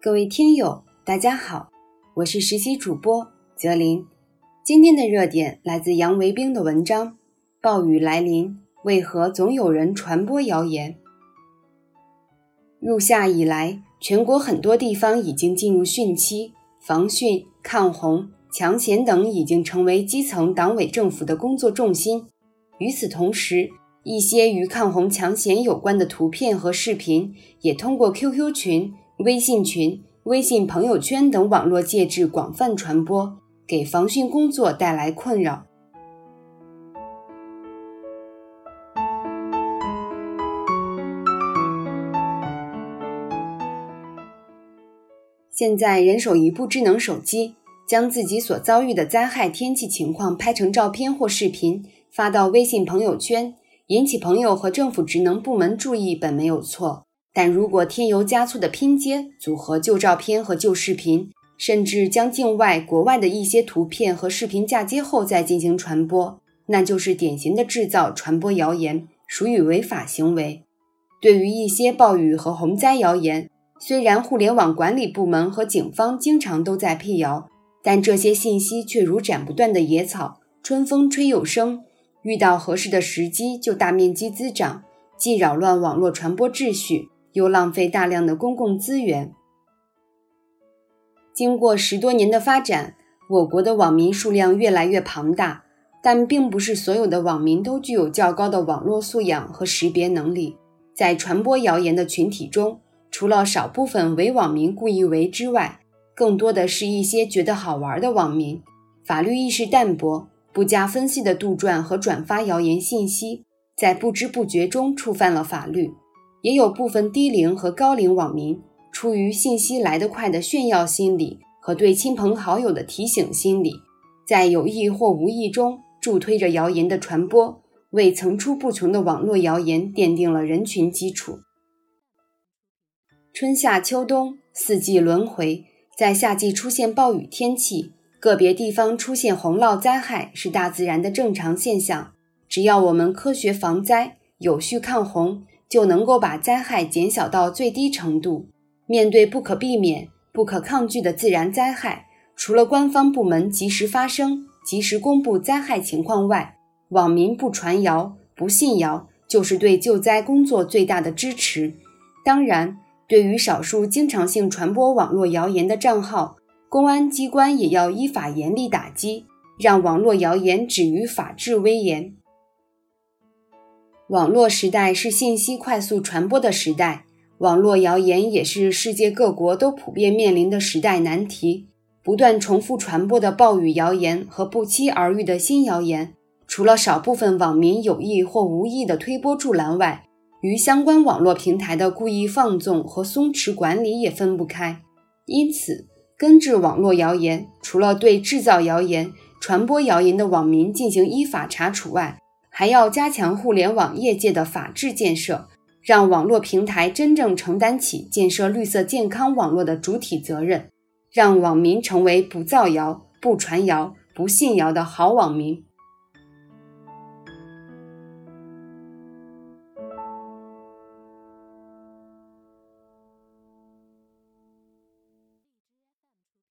各位听友，大家好，我是实习主播泽林。今天的热点来自杨维兵的文章：暴雨来临，为何总有人传播谣言？入夏以来，全国很多地方已经进入汛期，防汛、抗洪、抢险等已经成为基层党委政府的工作重心。与此同时，一些与抗洪抢险有关的图片和视频也通过 QQ 群。微信群、微信朋友圈等网络介质广泛传播，给防汛工作带来困扰。现在，人手一部智能手机，将自己所遭遇的灾害天气情况拍成照片或视频，发到微信朋友圈，引起朋友和政府职能部门注意，本没有错。但如果添油加醋的拼接、组合旧照片和旧视频，甚至将境外、国外的一些图片和视频嫁接后再进行传播，那就是典型的制造、传播谣言，属于违法行为。对于一些暴雨和洪灾谣言，虽然互联网管理部门和警方经常都在辟谣，但这些信息却如斩不断的野草，春风吹又生，遇到合适的时机就大面积滋长，既扰乱网络传播秩序。又浪费大量的公共资源。经过十多年的发展，我国的网民数量越来越庞大，但并不是所有的网民都具有较高的网络素养和识别能力。在传播谣言的群体中，除了少部分伪网民故意为之外，更多的是一些觉得好玩的网民，法律意识淡薄，不加分析的杜撰和转发谣言信息，在不知不觉中触犯了法律。也有部分低龄和高龄网民，出于信息来得快的炫耀心理和对亲朋好友的提醒心理，在有意或无意中助推着谣言的传播，为层出不穷的网络谣言奠定了人群基础。春夏秋冬四季轮回，在夏季出现暴雨天气，个别地方出现洪涝灾害是大自然的正常现象。只要我们科学防灾，有序抗洪。就能够把灾害减小到最低程度。面对不可避免、不可抗拒的自然灾害，除了官方部门及时发声、及时公布灾害情况外，网民不传谣、不信谣，就是对救灾工作最大的支持。当然，对于少数经常性传播网络谣言的账号，公安机关也要依法严厉打击，让网络谣言止于法治威严。网络时代是信息快速传播的时代，网络谣言也是世界各国都普遍面临的时代难题。不断重复传播的暴雨谣言和不期而遇的新谣言，除了少部分网民有意或无意的推波助澜外，与相关网络平台的故意放纵和松弛管理也分不开。因此，根治网络谣言，除了对制造谣言、传播谣言的网民进行依法查处外，还要加强互联网业界的法治建设，让网络平台真正承担起建设绿色健康网络的主体责任，让网民成为不造谣、不传谣、不信谣的好网民。